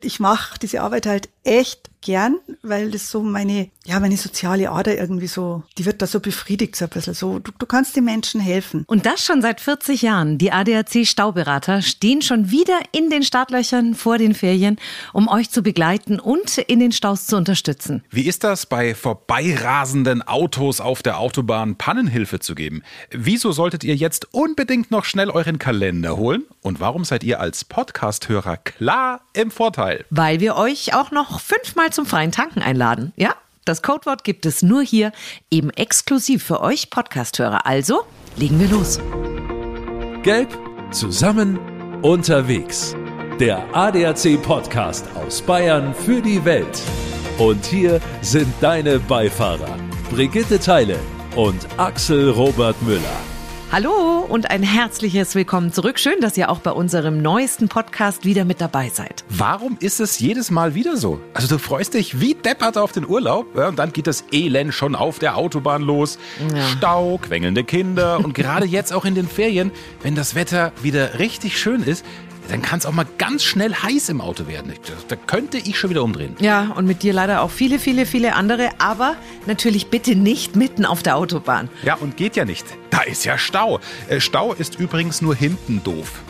Ich mache diese Arbeit halt echt gern, weil das so meine, ja, meine soziale Ader irgendwie so, die wird da so befriedigt, so ein bisschen so. Du, du kannst den Menschen helfen. Und das schon seit 40 Jahren. Die ADAC Stauberater stehen schon wieder in den Startlöchern vor den Ferien, um euch zu begleiten und in den Staus zu unterstützen. Wie ist das, bei vorbeirasenden Autos auf der Autobahn Pannenhilfe zu geben? Wieso solltet ihr jetzt unbedingt noch schnell euren Kalender holen? Und warum seid ihr als Podcast-Hörer klar im Vorteil? Weil wir euch auch noch fünfmal zum freien Tanken einladen. Ja? Das Codewort gibt es nur hier, eben exklusiv für euch Podcast-Hörer. Also legen wir los. Gelb, zusammen, unterwegs. Der ADAC-Podcast aus Bayern für die Welt. Und hier sind deine Beifahrer, Brigitte Teile und Axel Robert Müller. Hallo und ein herzliches Willkommen zurück. Schön, dass ihr auch bei unserem neuesten Podcast wieder mit dabei seid. Warum ist es jedes Mal wieder so? Also du freust dich wie deppert auf den Urlaub ja, und dann geht das Elend schon auf der Autobahn los. Ja. Stau, quengelnde Kinder und gerade jetzt auch in den Ferien, wenn das Wetter wieder richtig schön ist, dann kann es auch mal ganz schnell heiß im Auto werden. Da könnte ich schon wieder umdrehen. Ja, und mit dir leider auch viele, viele, viele andere, aber natürlich bitte nicht mitten auf der Autobahn. Ja, und geht ja nicht. Da ist ja Stau. Äh, Stau ist übrigens nur hinten doof.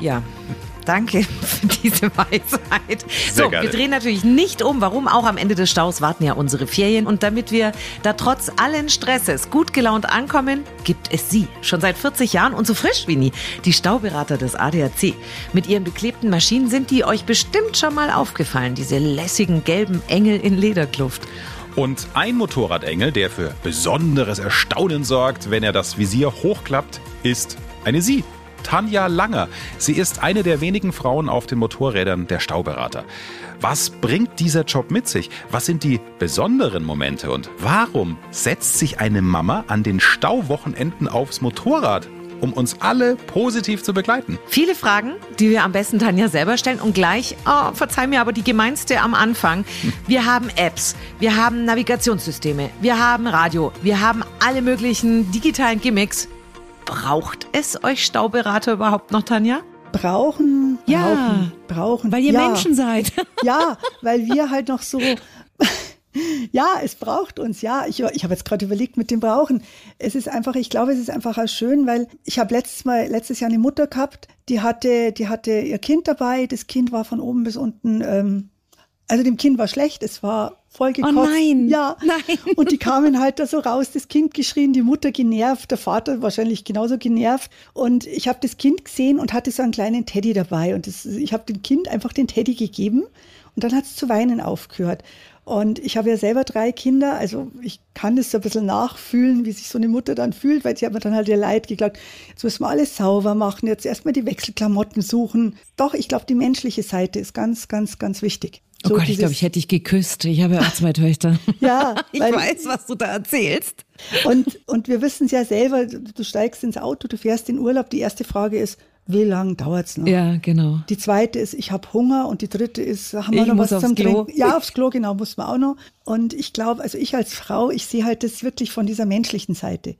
Ja. Danke für diese Weisheit. Sehr so, gerne. wir drehen natürlich nicht um. Warum? Auch am Ende des Staus warten ja unsere Ferien. Und damit wir da trotz allen Stresses gut gelaunt ankommen, gibt es sie. Schon seit 40 Jahren und so frisch wie nie. Die Stauberater des ADAC. Mit ihren beklebten Maschinen sind die euch bestimmt schon mal aufgefallen. Diese lässigen gelben Engel in Lederkluft. Und ein Motorradengel, der für besonderes Erstaunen sorgt, wenn er das Visier hochklappt, ist eine Sie. Tanja Langer. Sie ist eine der wenigen Frauen auf den Motorrädern der Stauberater. Was bringt dieser Job mit sich? Was sind die besonderen Momente? Und warum setzt sich eine Mama an den Stauwochenenden aufs Motorrad? um uns alle positiv zu begleiten? Viele Fragen, die wir am besten Tanja selber stellen und gleich, oh, verzeih mir, aber die gemeinste am Anfang. Wir haben Apps, wir haben Navigationssysteme, wir haben Radio, wir haben alle möglichen digitalen Gimmicks. Braucht es euch Stauberater überhaupt noch, Tanja? Brauchen, ja, brauchen, brauchen. Weil ihr ja. Menschen seid. Ja, weil wir halt noch so. Ja, es braucht uns, ja. Ich, ich habe jetzt gerade überlegt mit dem Brauchen. Es ist einfach, ich glaube, es ist einfach auch schön, weil ich habe letztes Mal, letztes Jahr eine Mutter gehabt, die hatte, die hatte ihr Kind dabei. Das Kind war von oben bis unten, ähm, also dem Kind war schlecht, es war voll gekotzt. Oh nein. Ja. Nein. Und die kamen halt da so raus, das Kind geschrien, die Mutter genervt, der Vater wahrscheinlich genauso genervt. Und ich habe das Kind gesehen und hatte so einen kleinen Teddy dabei. Und das, ich habe dem Kind einfach den Teddy gegeben. Und dann hat es zu weinen aufgehört. Und ich habe ja selber drei Kinder, also ich kann das so ein bisschen nachfühlen, wie sich so eine Mutter dann fühlt, weil sie hat mir dann halt ihr Leid geklagt, jetzt müssen wir alles sauber machen, jetzt erstmal die Wechselklamotten suchen. Doch, ich glaube, die menschliche Seite ist ganz, ganz, ganz steigst. Oh so Gott, ich glaube, ich hätte dich geküsst. Ich habe ja auch zwei Töchter. ja, ich weiß, was du da erzählst. Und, und wir wissen es ja selber, du steigst ins Auto, du fährst in Urlaub. Die erste Frage ist, wie lange dauert es noch? Ja, genau. Die zweite ist, ich habe Hunger und die dritte ist, haben wir ich noch was zum Klo. Trinken? Ja, aufs Klo, genau, muss man auch noch. Und ich glaube, also ich als Frau, ich sehe halt das wirklich von dieser menschlichen Seite.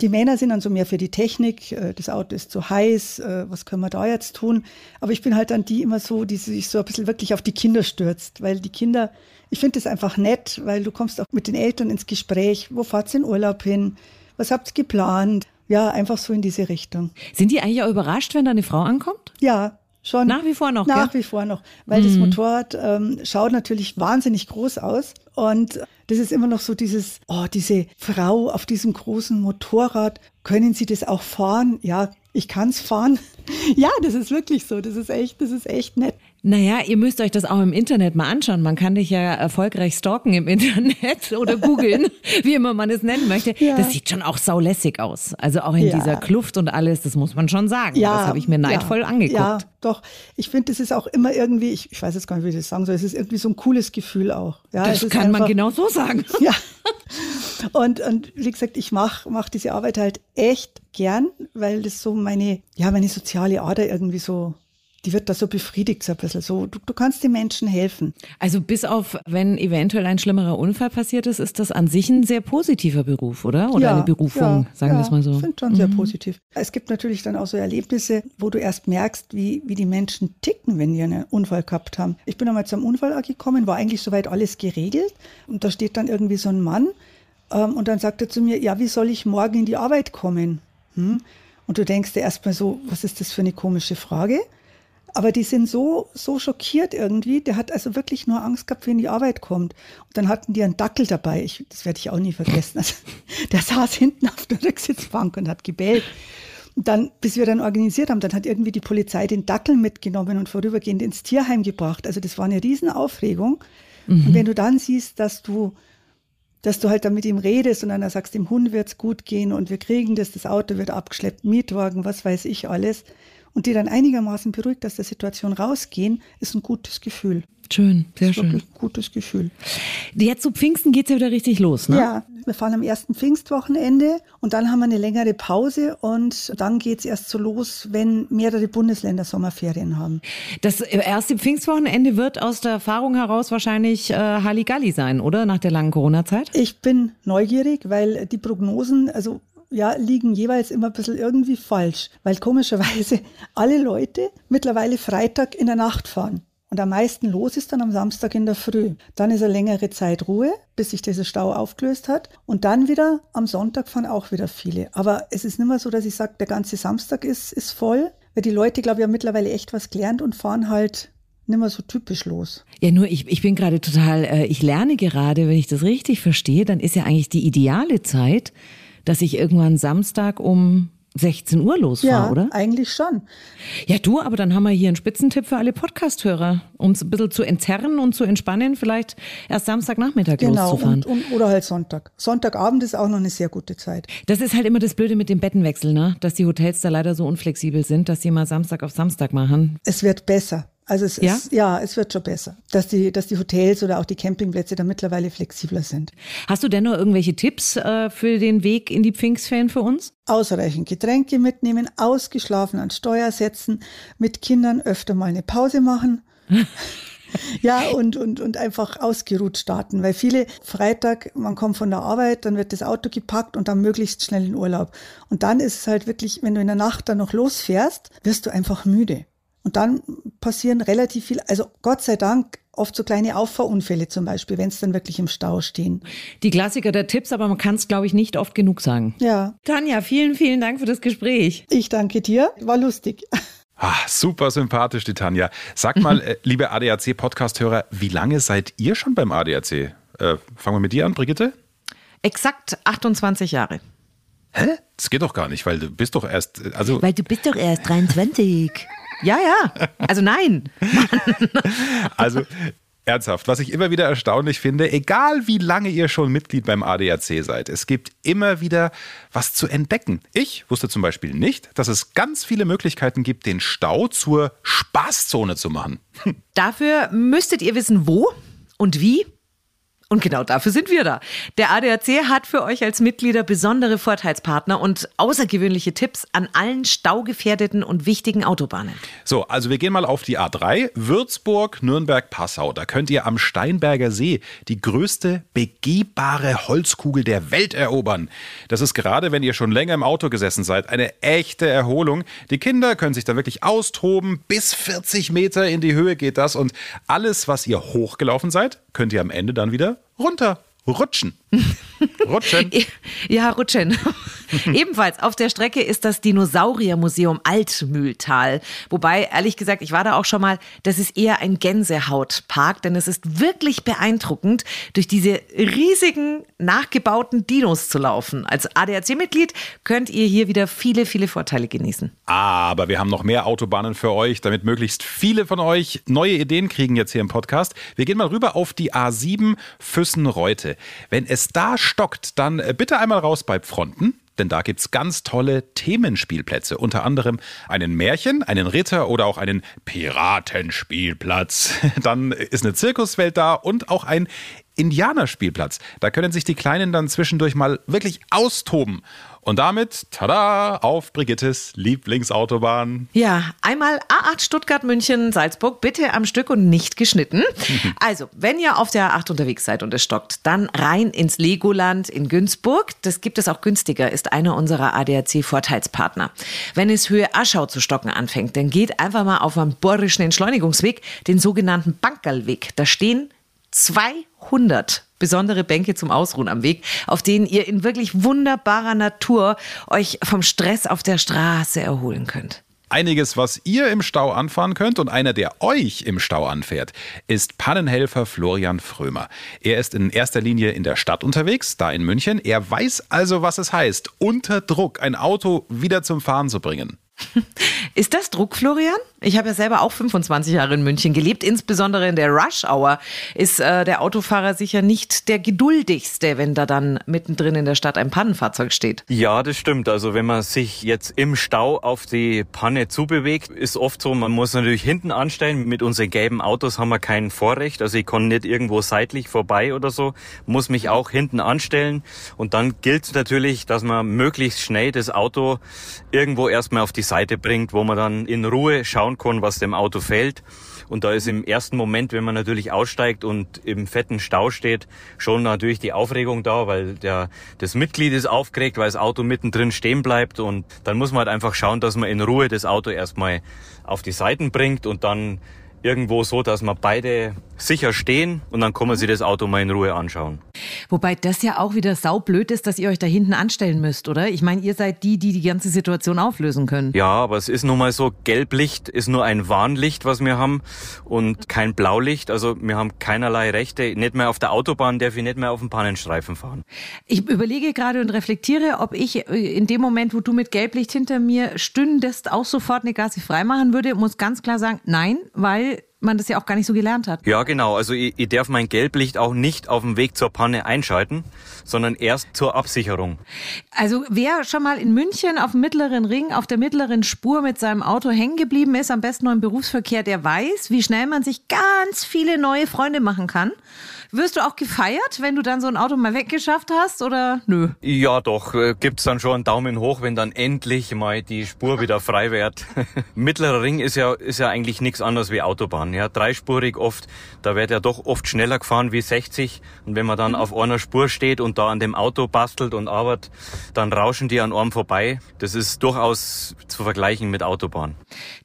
Die Männer sind dann so mehr für die Technik, äh, das Auto ist zu heiß, äh, was können wir da jetzt tun? Aber ich bin halt dann die immer so, die sich so ein bisschen wirklich auf die Kinder stürzt, weil die Kinder, ich finde das einfach nett, weil du kommst auch mit den Eltern ins Gespräch, wo fahrt ihr in Urlaub hin? Was habt ihr geplant? Ja, einfach so in diese Richtung. Sind die eigentlich auch überrascht, wenn da eine Frau ankommt? Ja, schon. Nach wie vor noch, Nach gell? wie vor noch. Weil mhm. das Motorrad ähm, schaut natürlich wahnsinnig groß aus. Und das ist immer noch so dieses, oh, diese Frau auf diesem großen Motorrad, können Sie das auch fahren? Ja, ich kann es fahren. ja, das ist wirklich so. Das ist echt, das ist echt nett. Naja, ihr müsst euch das auch im Internet mal anschauen. Man kann dich ja erfolgreich stalken im Internet oder googeln, wie immer man es nennen möchte. Ja. Das sieht schon auch saulässig aus. Also auch in ja. dieser Kluft und alles, das muss man schon sagen. Ja, das habe ich mir neidvoll angeguckt. Ja, doch. Ich finde, das ist auch immer irgendwie, ich, ich weiß jetzt gar nicht, wie ich das sagen soll, es ist irgendwie so ein cooles Gefühl auch. Ja, das kann einfach, man genau so sagen. Ja. Und, und wie gesagt, ich mache mach diese Arbeit halt echt gern, weil das so meine, ja, meine soziale Ader irgendwie so die wird da so befriedigt, so ein bisschen. So, du, du kannst den Menschen helfen. Also bis auf, wenn eventuell ein schlimmerer Unfall passiert ist, ist das an sich ein sehr positiver Beruf, oder? Oder ja, eine Berufung, ja, sagen wir es mal so. Ich finde schon mhm. sehr positiv. Es gibt natürlich dann auch so Erlebnisse, wo du erst merkst, wie, wie die Menschen ticken, wenn die einen Unfall gehabt haben. Ich bin einmal zum Unfall gekommen, war eigentlich soweit alles geregelt. Und da steht dann irgendwie so ein Mann ähm, und dann sagt er zu mir, ja, wie soll ich morgen in die Arbeit kommen? Hm? Und du denkst dir erstmal so, was ist das für eine komische Frage? Aber die sind so, so schockiert irgendwie. Der hat also wirklich nur Angst gehabt, wenn die Arbeit kommt. Und dann hatten die einen Dackel dabei. Ich, das werde ich auch nie vergessen. Also, der saß hinten auf der Rücksitzbank und hat gebellt. Und dann, bis wir dann organisiert haben, dann hat irgendwie die Polizei den Dackel mitgenommen und vorübergehend ins Tierheim gebracht. Also das war eine Riesenaufregung. Mhm. Und wenn du dann siehst, dass du, dass du halt dann mit ihm redest und dann sagst, dem Hund wird's gut gehen und wir kriegen das, das Auto wird abgeschleppt, Mietwagen, was weiß ich alles und die dann einigermaßen beruhigt aus der Situation rausgehen, ist ein gutes Gefühl. Schön, sehr schön. Ein gutes Gefühl. Jetzt zu Pfingsten geht es ja wieder richtig los, ne? Ja, wir fahren am ersten Pfingstwochenende und dann haben wir eine längere Pause und dann geht es erst so los, wenn mehrere Bundesländer Sommerferien haben. Das erste Pfingstwochenende wird aus der Erfahrung heraus wahrscheinlich äh, Halligalli sein, oder? Nach der langen Corona-Zeit? Ich bin neugierig, weil die Prognosen, also ja, liegen jeweils immer ein bisschen irgendwie falsch, weil komischerweise alle Leute mittlerweile Freitag in der Nacht fahren. Und am meisten los ist dann am Samstag in der Früh. Dann ist eine längere Zeit Ruhe, bis sich dieser Stau aufgelöst hat. Und dann wieder am Sonntag fahren auch wieder viele. Aber es ist nicht mehr so, dass ich sage, der ganze Samstag ist, ist voll. Weil die Leute, glaube ich, haben mittlerweile echt was gelernt und fahren halt nicht mehr so typisch los. Ja, nur ich, ich bin gerade total, äh, ich lerne gerade, wenn ich das richtig verstehe, dann ist ja eigentlich die ideale Zeit, dass ich irgendwann Samstag um 16 Uhr losfahre, ja, oder? eigentlich schon. Ja, du, aber dann haben wir hier einen Spitzentipp für alle Podcast-Hörer, um es ein bisschen zu entzerren und zu entspannen, vielleicht erst Samstagnachmittag genau, loszufahren. Und, oder halt Sonntag. Sonntagabend ist auch noch eine sehr gute Zeit. Das ist halt immer das Blöde mit dem Bettenwechsel, ne? Dass die Hotels da leider so unflexibel sind, dass sie mal Samstag auf Samstag machen. Es wird besser. Also es ja? ist, ja, es wird schon besser, dass die, dass die Hotels oder auch die Campingplätze da mittlerweile flexibler sind. Hast du denn noch irgendwelche Tipps äh, für den Weg in die Pfingstferien für uns? Ausreichend Getränke mitnehmen, ausgeschlafen an Steuer setzen, mit Kindern öfter mal eine Pause machen. ja, und, und, und einfach ausgeruht starten, weil viele Freitag, man kommt von der Arbeit, dann wird das Auto gepackt und dann möglichst schnell in Urlaub. Und dann ist es halt wirklich, wenn du in der Nacht dann noch losfährst, wirst du einfach müde. Und dann passieren relativ viel, also Gott sei Dank, oft so kleine Auffahrunfälle zum Beispiel, wenn es dann wirklich im Stau stehen. Die Klassiker der Tipps, aber man kann es, glaube ich, nicht oft genug sagen. Ja. Tanja, vielen, vielen Dank für das Gespräch. Ich danke dir, war lustig. Ah, super sympathisch, die Tanja. Sag mal, äh, liebe ADAC-Podcast-Hörer, wie lange seid ihr schon beim ADAC? Äh, fangen wir mit dir an, Brigitte? Exakt 28 Jahre. Hä? Das geht doch gar nicht, weil du bist doch erst, also. Weil du bist doch erst 23. Ja, ja. Also nein. also ernsthaft, was ich immer wieder erstaunlich finde, egal wie lange ihr schon Mitglied beim ADAC seid, es gibt immer wieder was zu entdecken. Ich wusste zum Beispiel nicht, dass es ganz viele Möglichkeiten gibt, den Stau zur Spaßzone zu machen. Dafür müsstet ihr wissen, wo und wie und genau dafür sind wir da. Der ADAC hat für euch als Mitglieder besondere Vorteilspartner und außergewöhnliche Tipps an allen staugefährdeten und wichtigen Autobahnen. So, also wir gehen mal auf die A3, Würzburg, Nürnberg, Passau. Da könnt ihr am Steinberger See die größte begehbare Holzkugel der Welt erobern. Das ist gerade, wenn ihr schon länger im Auto gesessen seid, eine echte Erholung. Die Kinder können sich da wirklich austoben. Bis 40 Meter in die Höhe geht das und alles, was ihr hochgelaufen seid, könnt ihr am Ende dann wieder runter rutschen. Rutschen. ja, rutschen. Ebenfalls auf der Strecke ist das Dinosauriermuseum Altmühltal. Wobei, ehrlich gesagt, ich war da auch schon mal, das ist eher ein Gänsehautpark, denn es ist wirklich beeindruckend, durch diese riesigen nachgebauten Dinos zu laufen. Als ADAC-Mitglied könnt ihr hier wieder viele, viele Vorteile genießen. Aber wir haben noch mehr Autobahnen für euch, damit möglichst viele von euch neue Ideen kriegen jetzt hier im Podcast. Wir gehen mal rüber auf die A7 Füssen-Reute. Wenn es da stockt, dann äh, bitte einmal raus bei Fronten denn da gibt es ganz tolle Themenspielplätze. Unter anderem einen Märchen, einen Ritter oder auch einen Piratenspielplatz. Dann ist eine Zirkuswelt da und auch ein Indianerspielplatz. Da können sich die Kleinen dann zwischendurch mal wirklich austoben. Und damit, tada, auf Brigittes Lieblingsautobahn. Ja, einmal A8 Stuttgart, München, Salzburg, bitte am Stück und nicht geschnitten. Also, wenn ihr auf der A8 unterwegs seid und es stockt, dann rein ins Legoland in Günzburg. Das gibt es auch günstiger, ist einer unserer ADAC-Vorteilspartner. Wenn es Höhe Aschau zu stocken anfängt, dann geht einfach mal auf einen bohrischen Entschleunigungsweg, den sogenannten Bankerlweg. Da stehen 200 besondere Bänke zum Ausruhen am Weg, auf denen ihr in wirklich wunderbarer Natur euch vom Stress auf der Straße erholen könnt. Einiges, was ihr im Stau anfahren könnt und einer, der euch im Stau anfährt, ist Pannenhelfer Florian Frömer. Er ist in erster Linie in der Stadt unterwegs, da in München. Er weiß also, was es heißt, unter Druck ein Auto wieder zum Fahren zu bringen. Ist das Druck, Florian? Ich habe ja selber auch 25 Jahre in München gelebt. Insbesondere in der Rush-Hour ist äh, der Autofahrer sicher nicht der geduldigste, wenn da dann mittendrin in der Stadt ein Pannenfahrzeug steht. Ja, das stimmt. Also wenn man sich jetzt im Stau auf die Panne zubewegt, ist oft so, man muss natürlich hinten anstellen. Mit unseren gelben Autos haben wir kein Vorrecht. Also ich kann nicht irgendwo seitlich vorbei oder so, muss mich auch hinten anstellen. Und dann gilt natürlich, dass man möglichst schnell das Auto irgendwo erstmal auf die Seite bringt, wo man dann in Ruhe schauen kann, was dem Auto fehlt. Und da ist im ersten Moment, wenn man natürlich aussteigt und im fetten Stau steht, schon natürlich die Aufregung da, weil der, das Mitglied ist aufgeregt, weil das Auto mittendrin stehen bleibt. Und dann muss man halt einfach schauen, dass man in Ruhe das Auto erstmal auf die Seiten bringt und dann irgendwo so, dass wir beide sicher stehen und dann kann man sich das Auto mal in Ruhe anschauen. Wobei das ja auch wieder saublöd ist, dass ihr euch da hinten anstellen müsst, oder? Ich meine, ihr seid die, die die ganze Situation auflösen können. Ja, aber es ist nun mal so, Gelblicht ist nur ein Warnlicht, was wir haben und kein Blaulicht. Also wir haben keinerlei Rechte. Nicht mehr auf der Autobahn darf ich nicht mehr auf dem Pannenstreifen fahren. Ich überlege gerade und reflektiere, ob ich äh, in dem Moment, wo du mit Gelblicht hinter mir stündest, auch sofort eine Gasse freimachen würde. Muss ganz klar sagen, nein, weil man das ja auch gar nicht so gelernt hat. Ja, genau. Also ich, ich darf mein Gelblicht auch nicht auf dem Weg zur Panne einschalten, sondern erst zur Absicherung. Also wer schon mal in München auf dem mittleren Ring, auf der mittleren Spur mit seinem Auto hängen geblieben ist, am besten noch im Berufsverkehr, der weiß, wie schnell man sich ganz viele neue Freunde machen kann. Wirst du auch gefeiert, wenn du dann so ein Auto mal weggeschafft hast oder nö? Ja, doch. Äh, gibt's dann schon einen Daumen hoch, wenn dann endlich mal die Spur wieder frei wird. Mittlerer Ring ist ja, ist ja eigentlich nichts anderes wie Autobahn. Ja, dreispurig oft. Da wird ja doch oft schneller gefahren wie 60. Und wenn man dann auf einer Spur steht und da an dem Auto bastelt und arbeitet, dann rauschen die an einem vorbei. Das ist durchaus zu vergleichen mit Autobahn.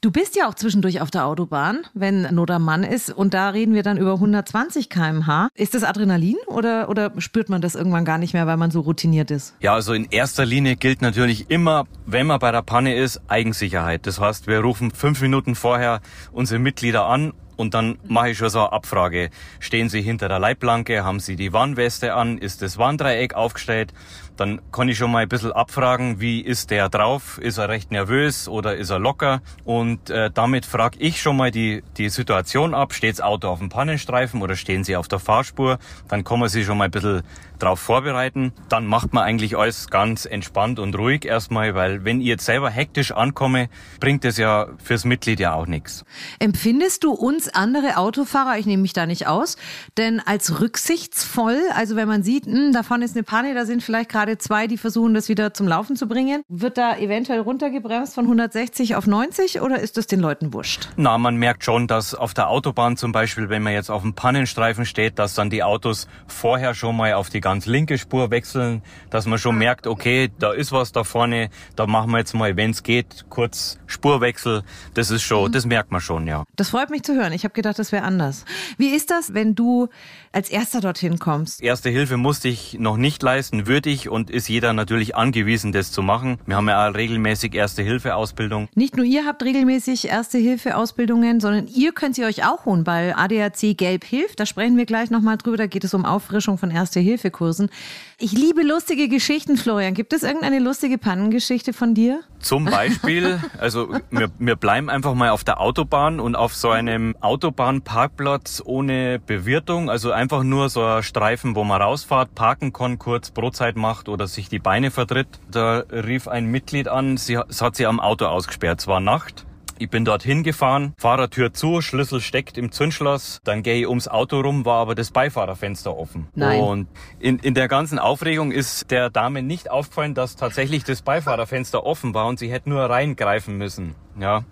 Du bist ja auch zwischendurch auf der Autobahn, wenn Not am Mann ist. Und da reden wir dann über 120 kmh. Ist das Adrenalin oder, oder spürt man das irgendwann gar nicht mehr, weil man so routiniert ist? Ja, also in erster Linie gilt natürlich immer, wenn man bei der Panne ist, Eigensicherheit. Das heißt, wir rufen fünf Minuten vorher unsere Mitglieder an und dann mache ich schon so eine Abfrage. Stehen Sie hinter der Leitplanke? Haben Sie die Warnweste an? Ist das Warndreieck aufgestellt? Dann kann ich schon mal ein bisschen abfragen, wie ist der drauf? Ist er recht nervös oder ist er locker? Und äh, damit frage ich schon mal die, die Situation ab. Steht das Auto auf dem Pannenstreifen oder stehen Sie auf der Fahrspur? Dann kann man sich schon mal ein bisschen drauf vorbereiten. Dann macht man eigentlich alles ganz entspannt und ruhig erstmal, weil wenn ich jetzt selber hektisch ankomme, bringt das ja fürs Mitglied ja auch nichts. Empfindest du uns andere Autofahrer, ich nehme mich da nicht aus, denn als rücksichtsvoll, also wenn man sieht, mh, hm, da vorne ist eine Panne, da sind vielleicht gerade gerade zwei, die versuchen, das wieder zum Laufen zu bringen. Wird da eventuell runtergebremst von 160 auf 90 oder ist das den Leuten wurscht? Na, man merkt schon, dass auf der Autobahn zum Beispiel, wenn man jetzt auf dem Pannenstreifen steht, dass dann die Autos vorher schon mal auf die ganz linke Spur wechseln, dass man schon merkt, okay, da ist was da vorne, da machen wir jetzt mal, wenn es geht, kurz Spurwechsel. Das ist schon, mhm. das merkt man schon, ja. Das freut mich zu hören. Ich habe gedacht, das wäre anders. Wie ist das, wenn du als Erster dorthin kommst? Erste Hilfe musste ich noch nicht leisten, würde ich und ist jeder natürlich angewiesen, das zu machen. Wir haben ja auch regelmäßig Erste-Hilfe-Ausbildung. Nicht nur ihr habt regelmäßig Erste-Hilfe-Ausbildungen, sondern ihr könnt sie euch auch holen, weil ADAC Gelb hilft. Da sprechen wir gleich nochmal drüber. Da geht es um Auffrischung von Erste-Hilfe-Kursen. Ich liebe lustige Geschichten, Florian. Gibt es irgendeine lustige Pannengeschichte von dir? Zum Beispiel, also wir, wir bleiben einfach mal auf der Autobahn und auf so einem Autobahnparkplatz ohne Bewirtung, also einfach nur so ein Streifen, wo man rausfahrt, parken kann, kurz Brotzeit macht oder sich die Beine vertritt. Da rief ein Mitglied an, sie, es hat sie am Auto ausgesperrt. Es war Nacht Ich bin dorthin gefahren, Fahrertür zu, Schlüssel steckt im Zündschloss, dann gehe ich ums Auto rum, war aber das Beifahrerfenster offen. Nein. Und in, in der ganzen Aufregung ist der Dame nicht aufgefallen, dass tatsächlich das Beifahrerfenster offen war und sie hätte nur reingreifen müssen. Ja,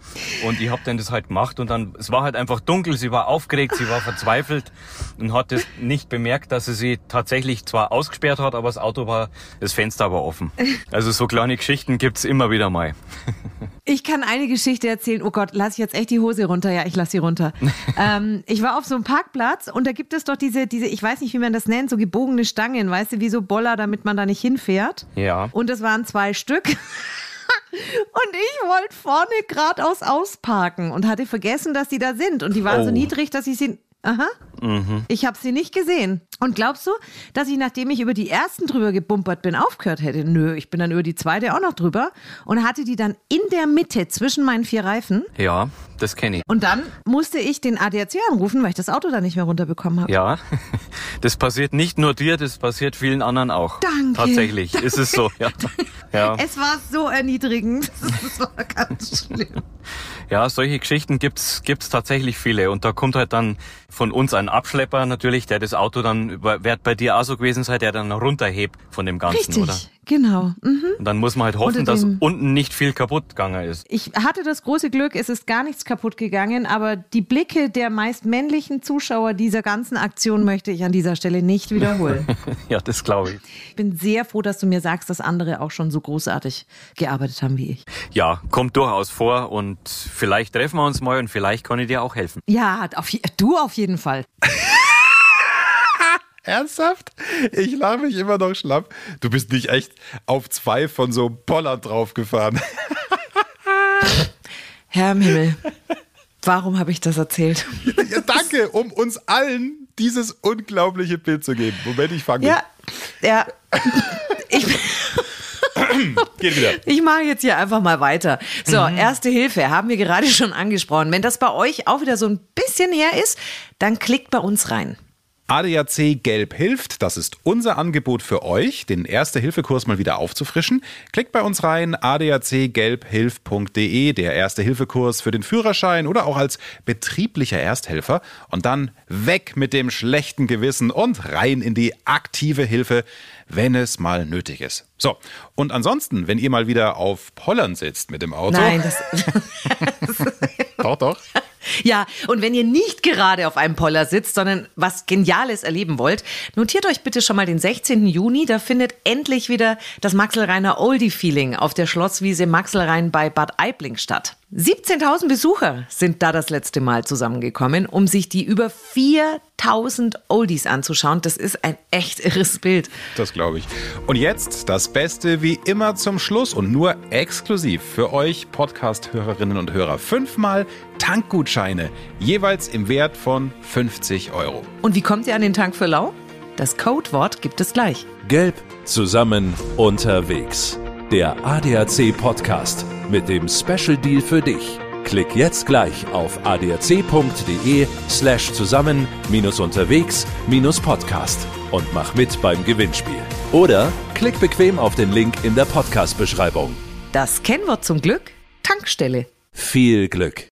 und ich habe dann das halt gemacht und dann, es war halt einfach dunkel, sie war aufgeregt, sie war verzweifelt und hat es nicht bemerkt, dass sie sie tatsächlich zwar ausgesperrt hat, aber das Auto war, das Fenster war offen. Also so kleine Geschichten gibt's immer wieder mal. Ich kann eine Geschichte erzählen. Oh Gott, lass ich jetzt echt die Hose runter? Ja, ich lass sie runter. ähm, ich war auf so einem Parkplatz und da gibt es doch diese, diese, ich weiß nicht, wie man das nennt, so gebogene Stangen, weißt du, wie so Boller, damit man da nicht hinfährt. Ja. Und es waren zwei Stück. Und ich wollte vorne geradeaus ausparken und hatte vergessen, dass die da sind. Und die waren Oh. so niedrig, dass ich sie. Aha. Ich habe sie nicht gesehen. Und glaubst du, dass ich, nachdem ich über die ersten drüber gebumpert bin, aufgehört hätte? Nö, ich bin dann über die zweite auch noch drüber und hatte die dann in der Mitte zwischen meinen vier Reifen. Ja, das kenne ich. Und dann musste ich den ADAC anrufen, weil ich das Auto da nicht mehr runterbekommen habe. Ja, das passiert nicht nur dir, das passiert vielen anderen auch. Danke. Tatsächlich ist es so, ja. Ja, Es war so erniedrigend. Das war ganz schlimm. ja solche Geschichten gibt's gibt's tatsächlich viele. Und da kommt halt dann von uns ein Abschlepper natürlich, der das Auto dann, wird bei dir auch so gewesen sein, der dann runterhebt von dem Ganzen, Richtig, oder? Genau. Mhm. Und dann muss man halt hoffen, dass unten nicht viel kaputt gegangen ist. Ich hatte das große Glück, es ist gar nichts kaputt gegangen, aber die Blicke der meist männlichen Zuschauer dieser ganzen Aktion möchte ich an dieser Stelle nicht wiederholen. Ja, das glaube ich. ich bin sehr froh, dass du mir sagst, dass andere auch schon so großartig gearbeitet haben wie ich. Ja, kommt durchaus vor und vielleicht treffen wir uns mal und vielleicht kann ich dir auch helfen. Ja, auf, du auf jeden Fall. Ernsthaft? Ich lache mich immer noch schlapp. Du bist nicht echt auf zwei von so einem Pollard draufgefahren. Herr im Himmel, warum habe ich das erzählt? Ja, danke, um uns allen dieses unglaubliche Bild zu geben. Moment, ich fange. Ja, ja. Ich, Geht wieder. Ich mache jetzt hier einfach mal weiter. So, erste Hilfe haben wir gerade schon angesprochen. Wenn das bei euch auch wieder so ein bisschen her ist, dann klickt bei uns rein. ADAC Gelb hilft, das ist unser Angebot für euch, den Erste-Hilfe-Kurs mal wieder aufzufrischen. Klickt bei uns rein, adacgelbhilf.de, der Erste-Hilfe-Kurs für den Führerschein oder auch als betrieblicher Ersthelfer. Und dann weg mit dem schlechten Gewissen und rein in die aktive Hilfe, wenn es mal nötig ist. So, und ansonsten, wenn ihr mal wieder auf Pollern sitzt mit dem Auto. Nein, das, Doch, doch. Ja, und wenn ihr nicht gerade auf einem Poller sitzt, sondern was Geniales erleben wollt, notiert euch bitte schon mal den 16. Juni. Da findet endlich wieder das Maxelreiner Oldie-Feeling auf der Schlosswiese Maxelrhein bei Bad Aibling statt. 17.000 Besucher sind da das letzte Mal zusammengekommen, um sich die über 4.000 Oldies anzuschauen. Das ist ein echt irres Bild. Das glaube ich. Und jetzt das Beste wie immer zum Schluss und nur exklusiv für euch Podcast-Hörerinnen und Hörer. Fünfmal Tankgutscheine, jeweils im Wert von 50 Euro. Und wie kommt ihr an den Tank für Lau? Das Codewort gibt es gleich. Gelb zusammen unterwegs. Der ADAC Podcast mit dem Special Deal für dich. Klick jetzt gleich auf adac.de slash zusammen minus unterwegs minus Podcast und mach mit beim Gewinnspiel. Oder klick bequem auf den Link in der Podcast-Beschreibung. Das Kennwort zum Glück? Tankstelle. Viel Glück!